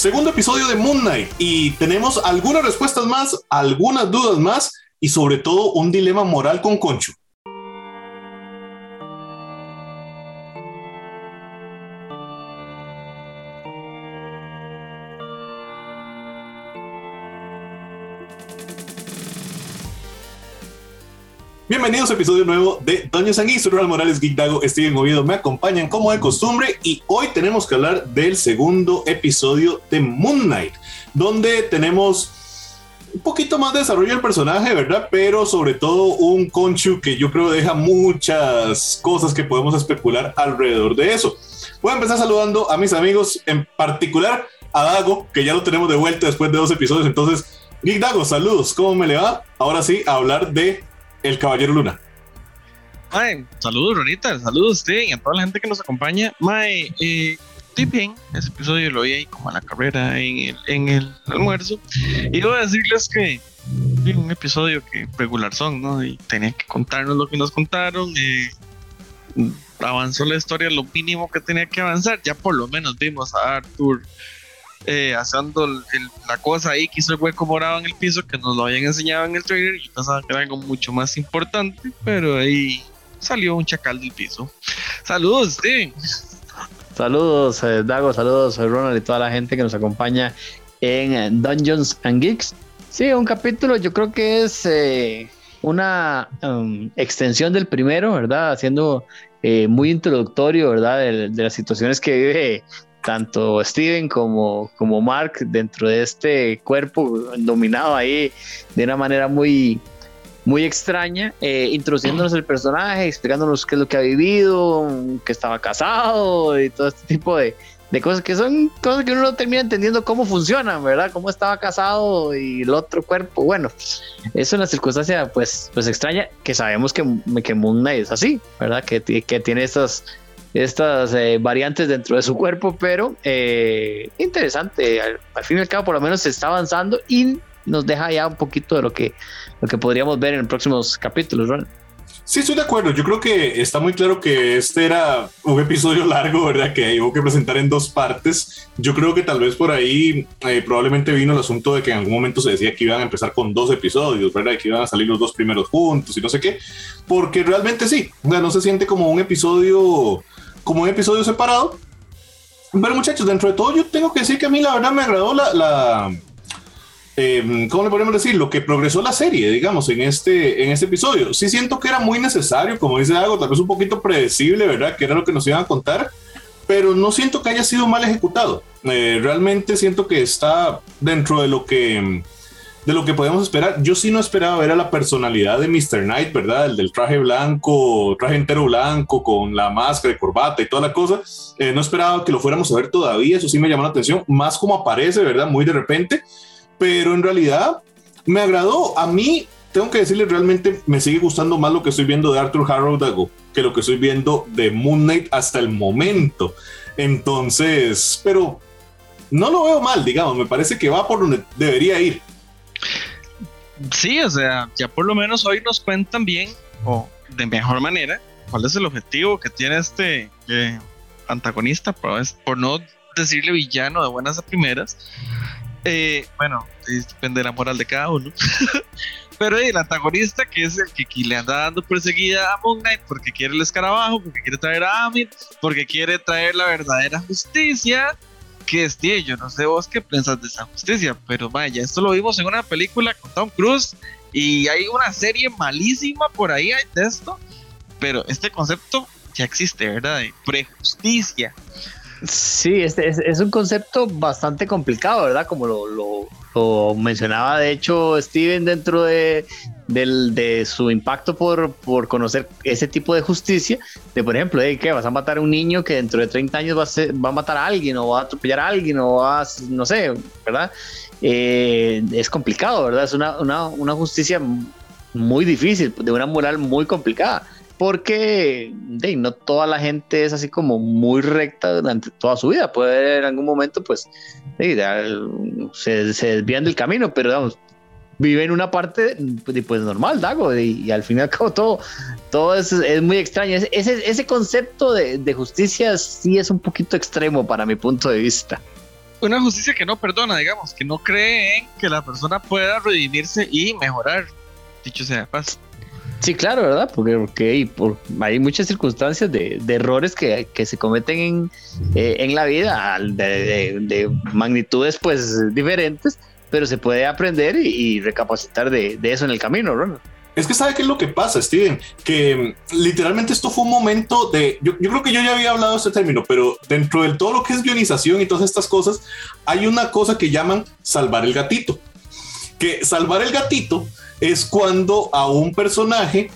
segundo episodio de Moon Knight y tenemos algunas respuestas más, algunas dudas más y sobre todo un dilema moral con Concho. Bienvenidos a episodio nuevo de Doña Sanguí, soy Morales, Geek Dago, Steven Oviedo, me acompañan como de costumbre y hoy tenemos que hablar del segundo episodio de Moon Knight, donde tenemos un poquito más de desarrollo del personaje, ¿verdad? Pero sobre todo un Conchu que yo creo deja muchas cosas que podemos especular alrededor de eso. Voy a empezar saludando a mis amigos, en particular a Dago, que ya lo tenemos de vuelta después de dos episodios. Entonces, Geek Dago, saludos, ¿cómo me le va? Ahora sí, a hablar de el Caballero Luna. Mae, saludos, Ronita, saludos a usted y a toda la gente que nos acompaña. Mae, eh, estoy bien, ese episodio lo vi ahí como a la carrera en el, en el almuerzo. Y a decirles que un episodio que regular son, ¿no? Y tenía que contarnos lo que nos contaron. avanzó la historia lo mínimo que tenía que avanzar. Ya por lo menos vimos a Arthur eh, la cosa ahí que el hueco morado en el piso que nos lo habían enseñado en el trailer y pensaba que era algo mucho más importante, pero ahí salió un chacal del piso. Saludos, Steven. Saludos, eh, Dago, saludos, soy Ronald y toda la gente que nos acompaña en eh, Dungeons and Geeks. Sí, un capítulo yo creo que es una um, extensión del primero, ¿verdad? Haciendo muy introductorio, ¿verdad? De, de, las situaciones que vive tanto Steven como, como Mark dentro de este cuerpo dominado ahí de una manera muy, muy extraña, eh, introduciéndonos el personaje, explicándonos qué es lo que ha vivido, que estaba casado y todo este tipo de, de cosas que son cosas que uno no termina entendiendo cómo funcionan, ¿verdad? Cómo estaba casado y el otro cuerpo. Bueno, es una circunstancia pues, pues extraña que sabemos que, que Moon Knight es así, ¿verdad? Que, que tiene estas estas eh, variantes dentro de su cuerpo, pero eh, interesante. Al, fin y al cabo, por lo menos se está avanzando y nos deja ya un poquito de lo que, lo que podríamos ver en próximos capítulos, Ron. Sí, estoy de acuerdo. Yo creo que está muy claro que este era un episodio largo, ¿verdad? Que hubo que presentar en dos partes. Yo creo que tal vez por ahí eh, probablemente vino el asunto de que en algún momento se decía que iban a empezar con dos episodios, ¿verdad? que iban a salir los dos primeros juntos y no sé qué. Porque realmente sí, o sea, no se siente como un episodio como un episodio separado. Pero muchachos, dentro de todo yo tengo que decir que a mí la verdad me agradó la... la eh, ¿Cómo le podemos decir? Lo que progresó la serie, digamos, en este, en este episodio. Sí siento que era muy necesario, como dice algo, tal vez un poquito predecible, ¿verdad? Que era lo que nos iban a contar, pero no siento que haya sido mal ejecutado. Eh, realmente siento que está dentro de lo que de lo que podemos esperar. Yo sí no esperaba ver a la personalidad de Mr. Knight, ¿verdad? El del traje blanco, traje entero blanco, con la máscara corbata y toda la cosa. Eh, no esperaba que lo fuéramos a ver todavía, eso sí me llamó la atención, más como aparece, ¿verdad? Muy de repente, pero en realidad me agradó. A mí, tengo que decirle, realmente me sigue gustando más lo que estoy viendo de Arthur Harrow Dago que lo que estoy viendo de Moon Knight hasta el momento. Entonces, pero no lo veo mal, digamos, me parece que va por donde debería ir. Sí, o sea, ya por lo menos hoy nos cuentan bien o de mejor manera cuál es el objetivo que tiene este eh, antagonista, por, por no decirle villano de buenas a primeras. Eh, bueno, depende de la moral de cada uno. Pero el antagonista, que es el que, le anda dando perseguida a Moon Knight porque quiere el escarabajo, porque quiere traer a Amit, porque quiere traer la verdadera justicia, que es, tío, yo no sé vos qué pensás de esa justicia, pero vaya, esto lo vimos en una película con Tom Cruise y hay una serie malísima por ahí de esto, pero este concepto ya existe, ¿verdad? De prejusticia. Sí, este es, un concepto bastante complicado, ¿verdad? Como lo, mencionaba, de hecho, Steven dentro de, de su impacto por, por, conocer ese tipo de justicia, de por ejemplo, ¿qué? ¿Vas a matar a un niño que dentro de 30 años va a, va a matar a alguien o va a atropellar a alguien o va a, no sé, ¿verdad? Eh, es complicado, ¿verdad? Es una, una, una justicia muy difícil, de una moral muy complicada porque no toda la gente es así como muy recta durante toda su vida. Puede en algún momento, pues, se, se, desvían del camino, pero vamos, vive en una parte pues, normal, Dago, y, al fin y todo, todo es, es muy extraño. Ese, ese concepto de, de, justicia sí es un poquito extremo para mi punto de vista. una justicia que no perdona, digamos, que no cree en que la persona pueda redimirse y mejorar, dicho sea de paso. Sí, claro, ¿verdad? Porque, hay, muchas circunstancias de, errores que, se cometen en, eh, la vida de, magnitudes pues diferentes, pero se puede aprender y, recapacitar de, eso en el camino, Ronald. Es que sabe qué es lo que pasa, Steven, que mm, literalmente esto fue un momento de, yo, yo, creo que yo ya había hablado de este término, pero dentro de todo lo que es guionización y todas estas cosas, hay una cosa que llaman salvar el gatito. Que salvar el gatito es cuando a un personaje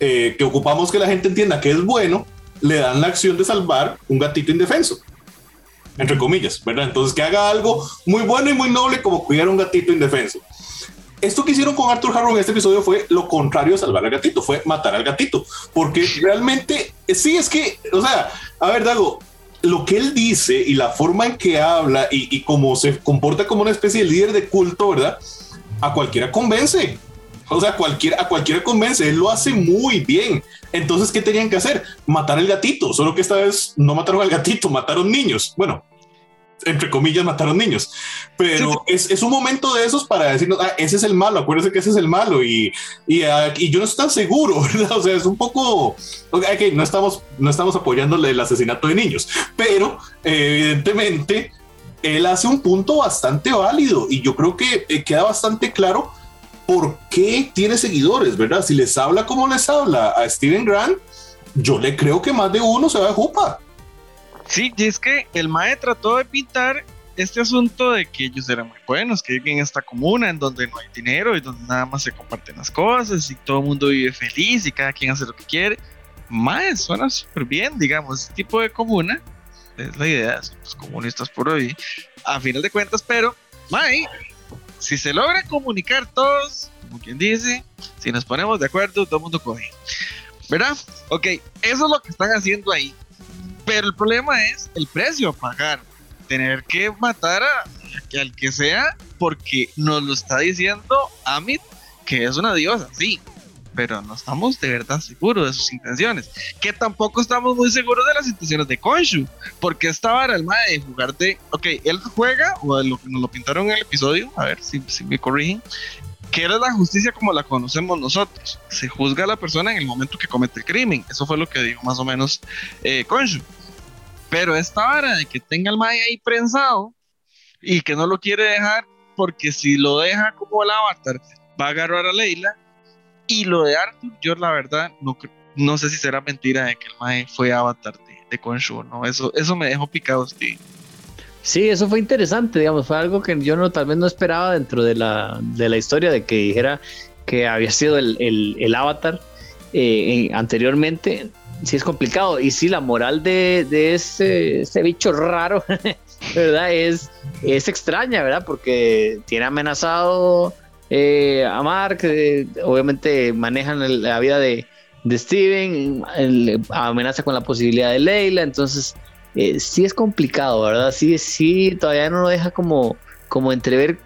eh, que ocupamos que la gente entienda que es bueno, le dan la acción de salvar un gatito indefenso. Entre comillas, ¿verdad? Entonces que haga algo muy bueno y muy noble como cuidar un gatito indefenso. Esto que hicieron con Arthur Harrow en este episodio fue lo contrario de salvar al gatito, fue matar al gatito, porque realmente sí es que, o sea, a ver, Dago, lo que él dice y la forma en que habla y, y cómo se comporta como una especie de líder de culto, ¿verdad? A cualquiera convence. O sea, cualquiera, a cualquiera convence, él lo hace muy bien. Entonces, ¿qué tenían que hacer? Matar al gatito, solo que esta vez no mataron al gatito, mataron niños. Bueno, entre comillas, mataron niños. Pero es, es, un momento de esos para decirnos, ah, ese es el malo, acuérdense que ese es el malo. Y, y, ah, y yo no estoy tan seguro, ¿verdad? O sea, es un poco, okay, no, estamos, no estamos apoyándole el asesinato de niños, pero evidentemente él hace un punto bastante válido y yo creo que eh, queda bastante claro por qué tiene seguidores, ¿verdad? Si les habla como les habla a Steven Grant, yo le creo que más de uno se va de jupa. Sí, y es que el Mae trató de pintar este asunto de que ellos eran muy buenos, que viven en esta comuna en donde no hay dinero y donde nada más se comparten las cosas y todo el mundo vive feliz y cada quien hace lo que quiere. Mae, suena súper bien, digamos, este tipo de comuna es la idea, son los comunistas por hoy, a final de cuentas, pero Mae si se logra comunicar todos, como quien dice, si nos ponemos de acuerdo, todo el mundo coge. ¿Verdad? Ok, eso es lo que están haciendo ahí. Pero el problema es el precio a pagar. Tener que matar a, al que sea porque nos lo está diciendo Amit, que es una diosa, sí pero no estamos de verdad seguros de sus intenciones. Que tampoco estamos muy seguros de las intenciones de Konshu, porque esta vara el mae de jugar de, ok, él juega, o lo que nos lo pintaron en el episodio, a ver si, me corrigen, que era la justicia como la conocemos nosotros. Se juzga a la persona en el momento que comete el crimen. Eso fue lo que dijo más o menos eh. Pero esta vara de que tenga el mae ahí prensado y que no lo quiere dejar, porque si lo deja como el avatar, va a agarrar a Leila y lo de Arthur, yo la verdad no, no sé si será mentira de que el Mae fue avatar de, de Konshu, ¿no? Eso, eso me dejó picado, Steve. Sí, eso fue interesante, digamos, fue algo que yo no, tal vez no esperaba dentro de la, de la historia, de que dijera que había sido el, el, el avatar eh, anteriormente. Sí es complicado. Y sí, la moral de, de ese, ese bicho raro, ¿verdad? Es, es extraña, ¿verdad? Porque tiene amenazado eh, a Mark, eh, obviamente manejan la vida de, Steven, amenaza con la posibilidad de Leila, entonces eh, sí es complicado, ¿verdad? Sí, sí, todavía no lo deja como, como entrever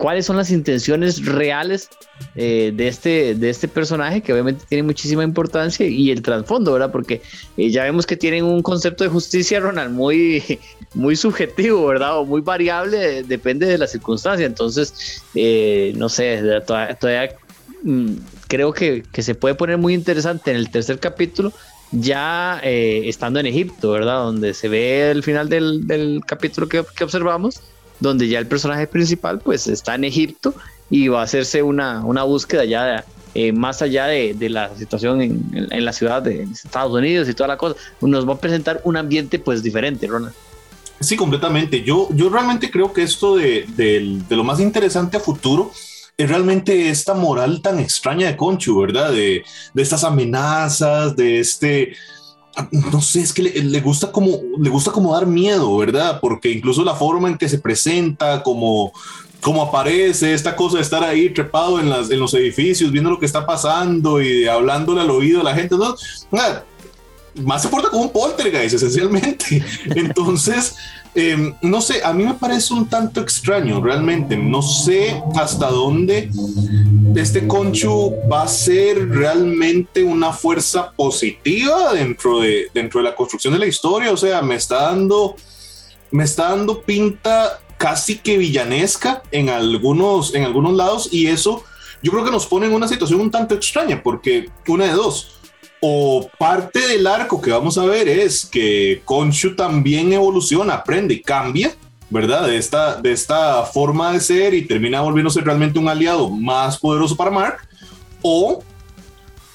cuáles son las intenciones reales eh, de, este, de este personaje, que obviamente tiene muchísima importancia, y el trasfondo, ¿verdad? Porque eh, ya vemos que tienen un concepto de justicia, Ronald, muy, muy subjetivo, ¿verdad? O muy variable, depende de la circunstancia. Entonces, eh, no sé, todavía, mm, creo que, se puede poner muy interesante en el tercer capítulo. Ya estando en Egipto, ¿verdad? Donde se ve el final del, capítulo que, que observamos, donde ya el personaje principal pues está en Egipto y va a hacerse una, una búsqueda ya eh, más allá de, de la situación en, en, la ciudad de Estados Unidos y toda la cosa. Nos va a presentar un ambiente pues diferente, Ronald. Sí, completamente. Yo, yo realmente creo que esto de, de, de lo más interesante a futuro es realmente esta moral tan extraña de Conchu, ¿verdad? De, de estas amenazas, de este no sé, es que le, gusta como, le gusta como dar miedo, ¿verdad? Porque incluso la forma en que se presenta, como, como aparece, esta cosa de estar ahí trepado en, las, en los edificios, viendo lo que está pasando y hablándole al oído a la gente, ¿no? más se porta como un poltergeist, esencialmente. Entonces, Em, no sé, a mí me parece un tanto extraño realmente. No sé hasta dónde este Conchu va a ser realmente una fuerza positiva dentro de, dentro de la construcción de la historia. O sea, me está dando me está dando pinta casi que villanesca en algunos, en algunos lados y eso yo creo que nos pone en una situación un tanto extraña porque una de dos, o parte del arco que vamos a ver es que Konshu también evoluciona, aprende y cambia, ¿verdad? De esta, de esta forma de ser y termina volviéndose realmente un aliado más poderoso para Mark, o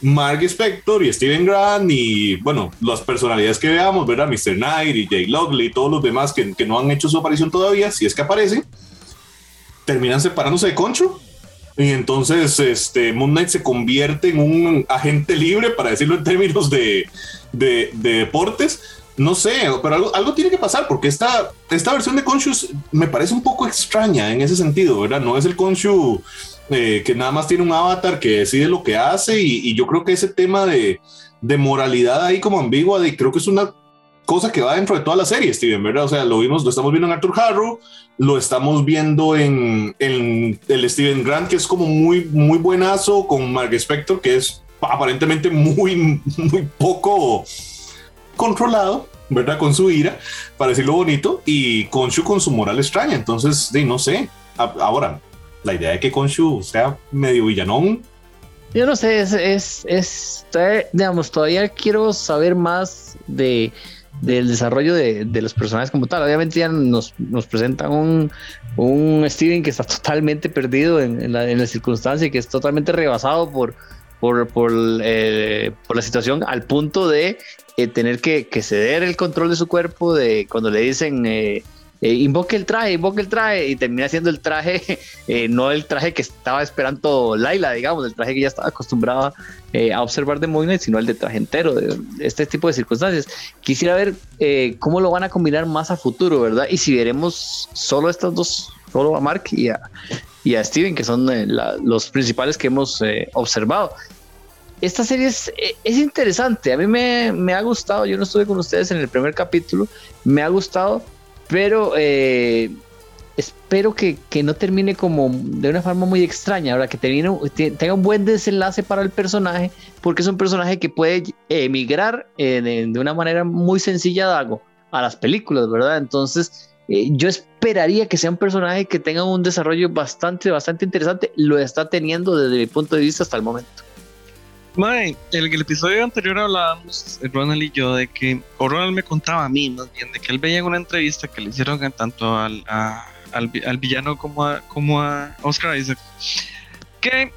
Mark Spector y Steven Grant y, bueno, las personalidades que veamos, ¿verdad? Mr. Knight y Jay Logley y todos los demás que, que no han hecho su aparición todavía, si es que aparecen, terminan separándose de Concho. Y entonces este, Moon Knight se convierte en un agente libre, para decirlo en términos de, de, deportes. No sé, pero algo, algo, tiene que pasar porque esta, esta versión de Conchu me parece un poco extraña en ese sentido, ¿verdad? No es el Conchu eh, que nada más tiene un avatar que decide lo que hace y, yo creo que ese tema de, de, moralidad ahí como ambigua, de, creo que es una cosa que va dentro de toda la serie, Steven, ¿verdad? O sea, lo vimos, lo estamos viendo en Arthur Harrow, lo estamos viendo en, en el Steven Grant, que es como muy, muy buenazo, con Mark Spector, que es aparentemente muy, muy poco controlado, ¿verdad? Con su ira, para decirlo bonito, y Konshu con su moral extraña. Entonces, de, no sé. Ahora, la idea de que Konshu sea medio villanón. Yo no sé, es, es, es, digamos, todavía quiero saber más de, del desarrollo de, de, los personajes como tal. Obviamente ya nos, nos presentan un, un, Steven que está totalmente perdido en, la, en, la, circunstancia y que es totalmente rebasado por, por, por, eh, por la situación al punto de eh, tener que, que, ceder el control de su cuerpo, de cuando le dicen... Eh, eh, invoque el traje, invoque el traje, y termina siendo el traje, eh, no el traje que estaba esperando Laila, digamos, el traje que ya estaba acostumbrada a observar de Moon sino el de traje entero, de este tipo de circunstancias. Quisiera ver cómo lo van a combinar más a futuro, ¿verdad? Y si veremos solo estos dos, solo a Mark y a, y a Steven, que son los principales que hemos observado esta serie es, es, interesante. A mí me, ha gustado. Yo no estuve con ustedes en el primer capítulo. Me ha gustado pero eh, espero que, no termine como de una forma muy extraña, ahora que termine, tenga un buen desenlace para el personaje, porque es un personaje que puede emigrar eh, de, una manera muy sencilla a las películas, ¿verdad? Entonces, eh, yo esperaría que sea un personaje que tenga un desarrollo bastante, bastante interesante. Lo está teniendo desde mi punto de vista hasta el momento. Mae, en el, episodio anterior hablábamos, Ronald y yo, de que, o Ronald me contaba a mí más bien, de que él veía en una entrevista que le hicieron tanto al, al, villano como a, como a Oscar Isaac, que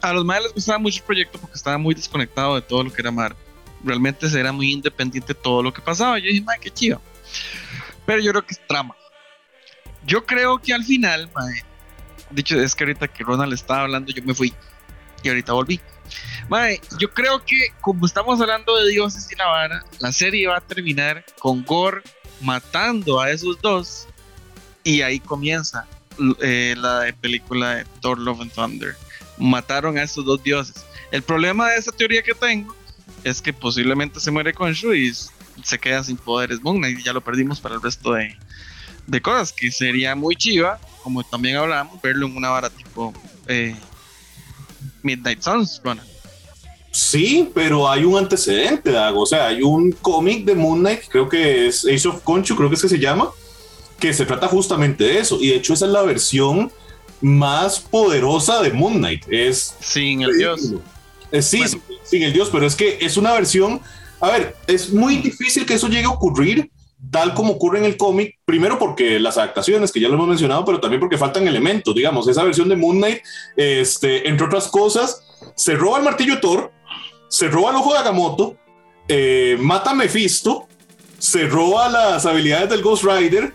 a los madres les gustaba mucho el proyecto porque estaba muy desconectado de todo lo que era Marvel. Realmente era muy independiente de todo lo que pasaba. Yo dije, mae, qué chido. Pero yo creo que es trama. Yo creo que al final, mae, dicho es que ahorita que Ronald estaba hablando, yo me fui y ahorita volví. Mae, yo creo que como estamos hablando de dioses y la la serie va a terminar con Gore matando a esos dos y ahí comienza eh, la película de Thor Love and Thunder. Mataron a esos dos dioses. El problema de esa teoría que tengo es que posiblemente se muere con Shu y se queda sin poderes Moon y ya lo perdimos para el resto de, de cosas, que sería muy chiva, como también hablábamos, verlo en una vara tipo eh, Midnight Suns, Sí, pero hay un antecedente, Dago. O sea, hay un cómic de Moon Knight, creo que es Ace of Conchu, creo que es que se llama, que se trata justamente de eso. Y de hecho, esa es la versión más poderosa de Moon Knight. Es sin el dios. sí, sin el dios, pero es que es una versión. A ver, es muy difícil que eso llegue a ocurrir tal como ocurre en el cómic, primero porque las adaptaciones, que ya lo hemos mencionado, pero también porque faltan elementos, digamos, esa versión de Moon Knight, este, entre otras cosas, se roba el martillo Thor, se roba el ojo de Agamotto, eh, mata a Mephisto, se roba las habilidades del Ghost Rider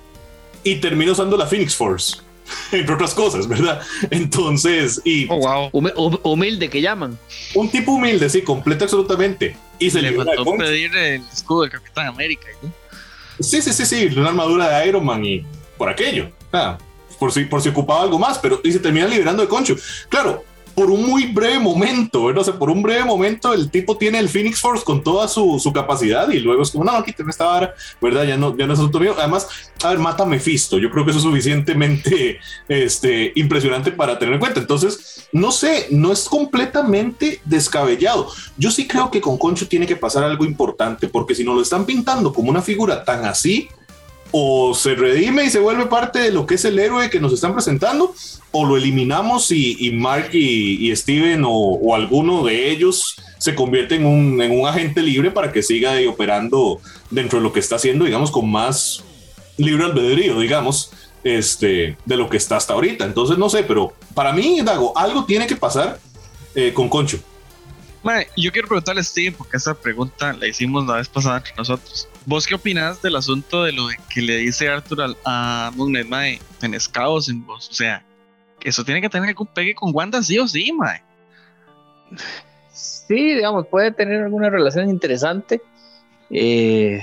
y termina usando la Phoenix Force. Entre otras cosas, ¿verdad? Entonces, y. Oh, wow. humilde que llaman. Un tipo humilde, sí, completo absolutamente. Y se le mandó pedir el escudo del Capitán América. ¿no? Sí, sí, sí, sí, una armadura de Iron Man y por aquello. Ah, por si, por si ocupaba algo más, pero y se termina liberando de Concho. Claro, por un muy breve momento, ¿verdad? O sea, por un breve momento el tipo tiene el Phoenix Force con toda su, capacidad y luego es como, no, quítame esta vara, ¿verdad? Ya no, ya no es asunto mío. Además, a ver, mata a Mephisto. Yo creo que eso es suficientemente este, impresionante para tener en cuenta. Entonces, no sé, no es completamente descabellado. Yo sí creo que con Concho tiene que pasar algo importante, porque si no lo están pintando como una figura tan así, o se redime y se vuelve parte de lo que es el héroe que nos están presentando, o lo eliminamos y, Mark y, Steven o, alguno de ellos se convierte en un, en un agente libre para que siga operando dentro de lo que está haciendo, digamos, con más libre albedrío, digamos, este, de lo que está hasta ahorita. Entonces, no sé, pero para mí, Dago, algo tiene que pasar eh, con Concho. yo quiero preguntarle a Steven, porque esa pregunta la hicimos la vez pasada entre nosotros. ¿Vos qué opinás del asunto de lo que le dice Arthur a Moon Knight, mae? Tenés caos en vos. O sea, eso tiene que tener algún pegue con Wanda, sí o sí, mae. Sí, digamos, puede tener alguna relación interesante. Eh,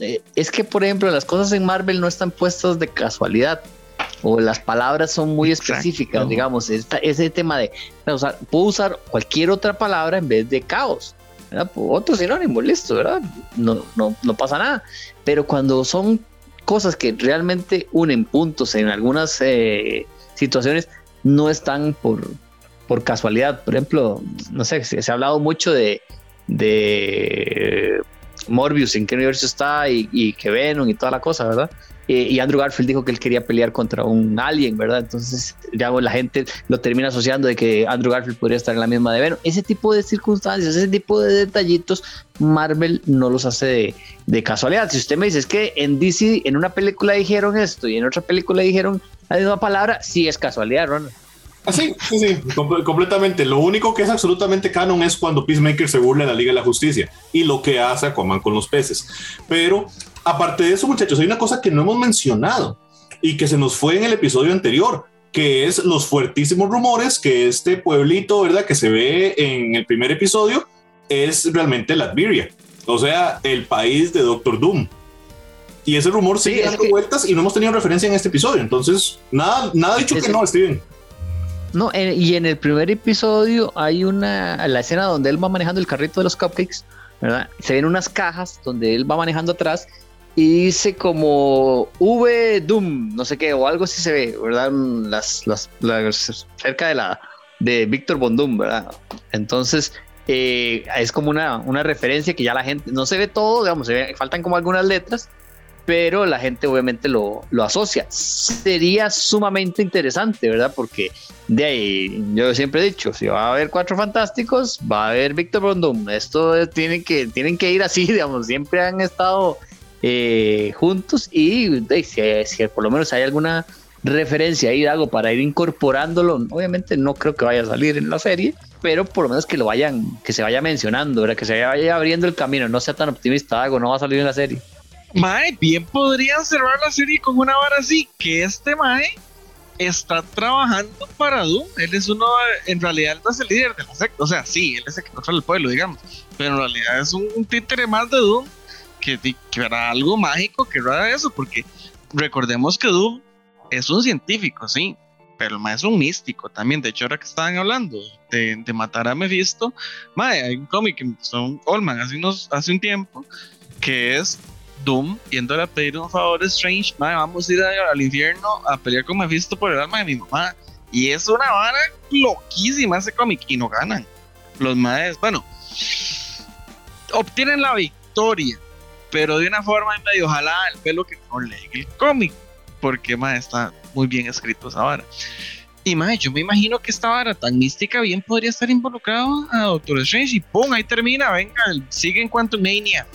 eh, es que, por ejemplo, las cosas en Marvel no están puestas de casualidad o las palabras son muy específicas, digamos, ese tema de puedo usar cualquier otra palabra en vez de caos. Otro sinónimo, listo, ¿verdad? No, no, no pasa nada. Pero cuando son cosas que realmente unen puntos en algunas eh, situaciones, no están por, por casualidad. Por ejemplo, no sé, se, ha hablado mucho de, de Morbius, en qué universo está y, y que Venom y toda la cosa, ¿verdad? Eh, y Andrew Garfield dijo que él quería pelear contra un alien, ¿verdad? Entonces, ya la gente lo termina asociando de que Andrew Garfield podría estar en la misma de Venom. Ese tipo de circunstancias, ese tipo de detallitos, Marvel no los hace de, casualidad. Si usted me dice es que en DC, en una película dijeron esto y en otra película dijeron la misma palabra, sí es casualidad, Ronald. Ah, sí, sí, sí, completamente. Lo único que es absolutamente canon es cuando Peacemaker se burla de la Liga de la Justicia y lo que hace Aquaman con los peces. Pero aparte de eso, muchachos, hay una cosa que no hemos mencionado y que se nos fue en el episodio anterior, que es los fuertísimos rumores que este pueblito, ¿verdad? Que se ve en el primer episodio, es realmente Latveria, o sea, el país de Doctor Doom. Y ese rumor sigue dando vueltas y no hemos tenido referencia en este episodio. Entonces, nada, nada dicho que no, Steven. No, y en el primer episodio hay una, la escena donde él va manejando el carrito de los cupcakes, ¿verdad? Se ven unas cajas donde él va manejando atrás y dice como V Doom, no sé qué, o algo así se ve, ¿verdad? Las, las, cerca de la de Víctor Bondum, ¿verdad? Entonces, eh, es como una, una referencia que ya la gente no se ve todo, digamos, se ve, faltan como algunas letras, pero la gente obviamente lo, lo, asocia. Sería sumamente interesante, ¿verdad? Porque de ahí, yo siempre he dicho, si va a haber cuatro fantásticos, va a haber Víctor Bondum. Esto tiene que, tienen que ir así, digamos, siempre han estado eh, juntos y si, por lo menos hay alguna referencia ahí algo para ir incorporándolo, obviamente no creo que vaya a salir en la serie, pero por lo menos que lo vayan, que se vaya mencionando, ¿verdad? que se vaya abriendo el camino, no sea tan optimista, algo no va a salir en la serie. Mae, bien podrían cerrar la serie con una vara así, que este Mae está trabajando para Doom. Él es uno, en realidad, él no es el líder de la secta. O sea, sí, él es el que controla el pueblo, digamos. Pero en realidad es un, un títere más de Doom que, que era algo mágico que era eso, porque recordemos que Doom es un científico, sí, pero el es un místico también. De hecho, ahora que estaban hablando de, de matar a Mephisto, mae, hay un cómic que son Olman hace, unos, hace un tiempo que es Doom yéndole a pedir un favor a Strange, mae, vamos a ir al infierno a pelear con Mephisto por el alma de mi mamá. Y es una vara loquísima ese cómic y no ganan. Los maes, bueno, obtienen la victoria pero de una forma medio ojalá el pelo que no lee el cómic, porque más está muy bien escrito esa vara. Y más, yo me imagino que esta vara tan mística bien podría estar involucrado a Doctor Strange y ¡pum! Ahí termina, venga, sigue en Quantum Mania.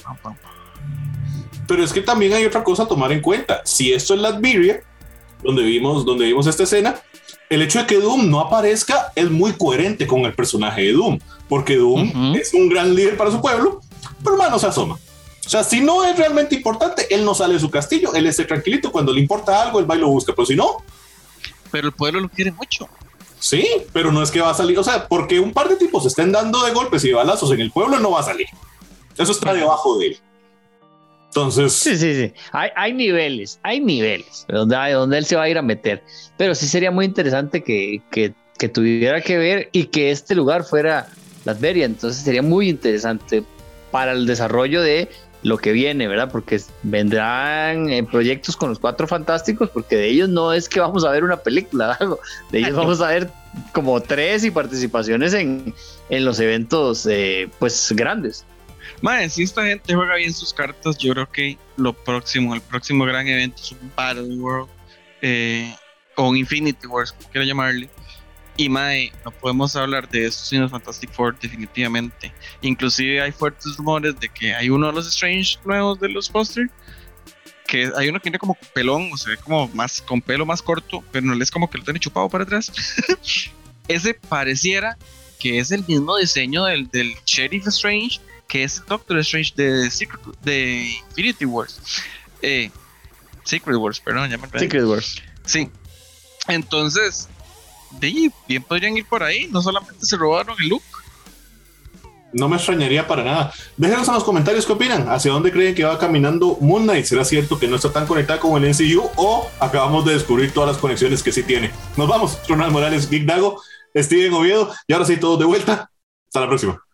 Pero es que también hay otra cosa a tomar en cuenta. Si esto es Latveria, donde vimos, donde vimos esta escena, el hecho de que Doom no aparezca es muy coherente con el personaje de Doom, porque Doom es un gran líder para su pueblo, pero más no se asoma. O sea, si no es realmente importante, él no sale de su castillo, él esté tranquilito. Cuando le importa algo, él va y lo busca. Pero si no. Pero el pueblo lo quiere mucho. Sí, pero no es que va a salir. O sea, porque un par de tipos estén dando de golpes y de balazos en el pueblo, no va a salir. Eso está debajo de él. Entonces. Sí, sí, sí. Hay, hay niveles, hay niveles donde, donde él se va a ir a meter. Pero sí sería muy interesante que, que, que tuviera que ver y que este lugar fuera Las Veria. Entonces sería muy interesante para el desarrollo de lo que viene, ¿verdad? Porque vendrán eh, proyectos con los cuatro fantásticos, porque de ellos no es que vamos a ver una película, de ellos vamos a ver como tres y participaciones en, en los eventos, eh, pues grandes. Madre, si esta gente juega bien sus cartas, yo creo que lo próximo, el próximo gran evento es un Battle World eh, o un Infinity Wars, como quiera llamarle. Y Mae, no podemos hablar de eso sin los Fantastic Four, definitivamente. Inclusive hay fuertes rumores de que hay uno de los Strange nuevos de los posters. Que hay uno que tiene como pelón, o se ve como más con pelo más corto, pero no es como que lo tiene chupado para atrás. Ese pareciera que es el mismo diseño del, del Sheriff Strange, que es el Doctor Strange de, Secret, de Infinity Wars. Eh, Secret Wars, perdón, ya me Secret Wars. Sí. Entonces, de bien podrían ir por ahí, no solamente se robaron el look. No me extrañaría para nada. Déjenos en los comentarios qué opinan. ¿Hacia dónde creen que va caminando Moon Knight? ¿Será cierto que no está tan conectada con el NCU o acabamos de descubrir todas las conexiones que sí tiene? Nos vamos. Ronald Morales, Geek Dago, Steven Oviedo y ahora sí, todos de vuelta. Hasta la próxima.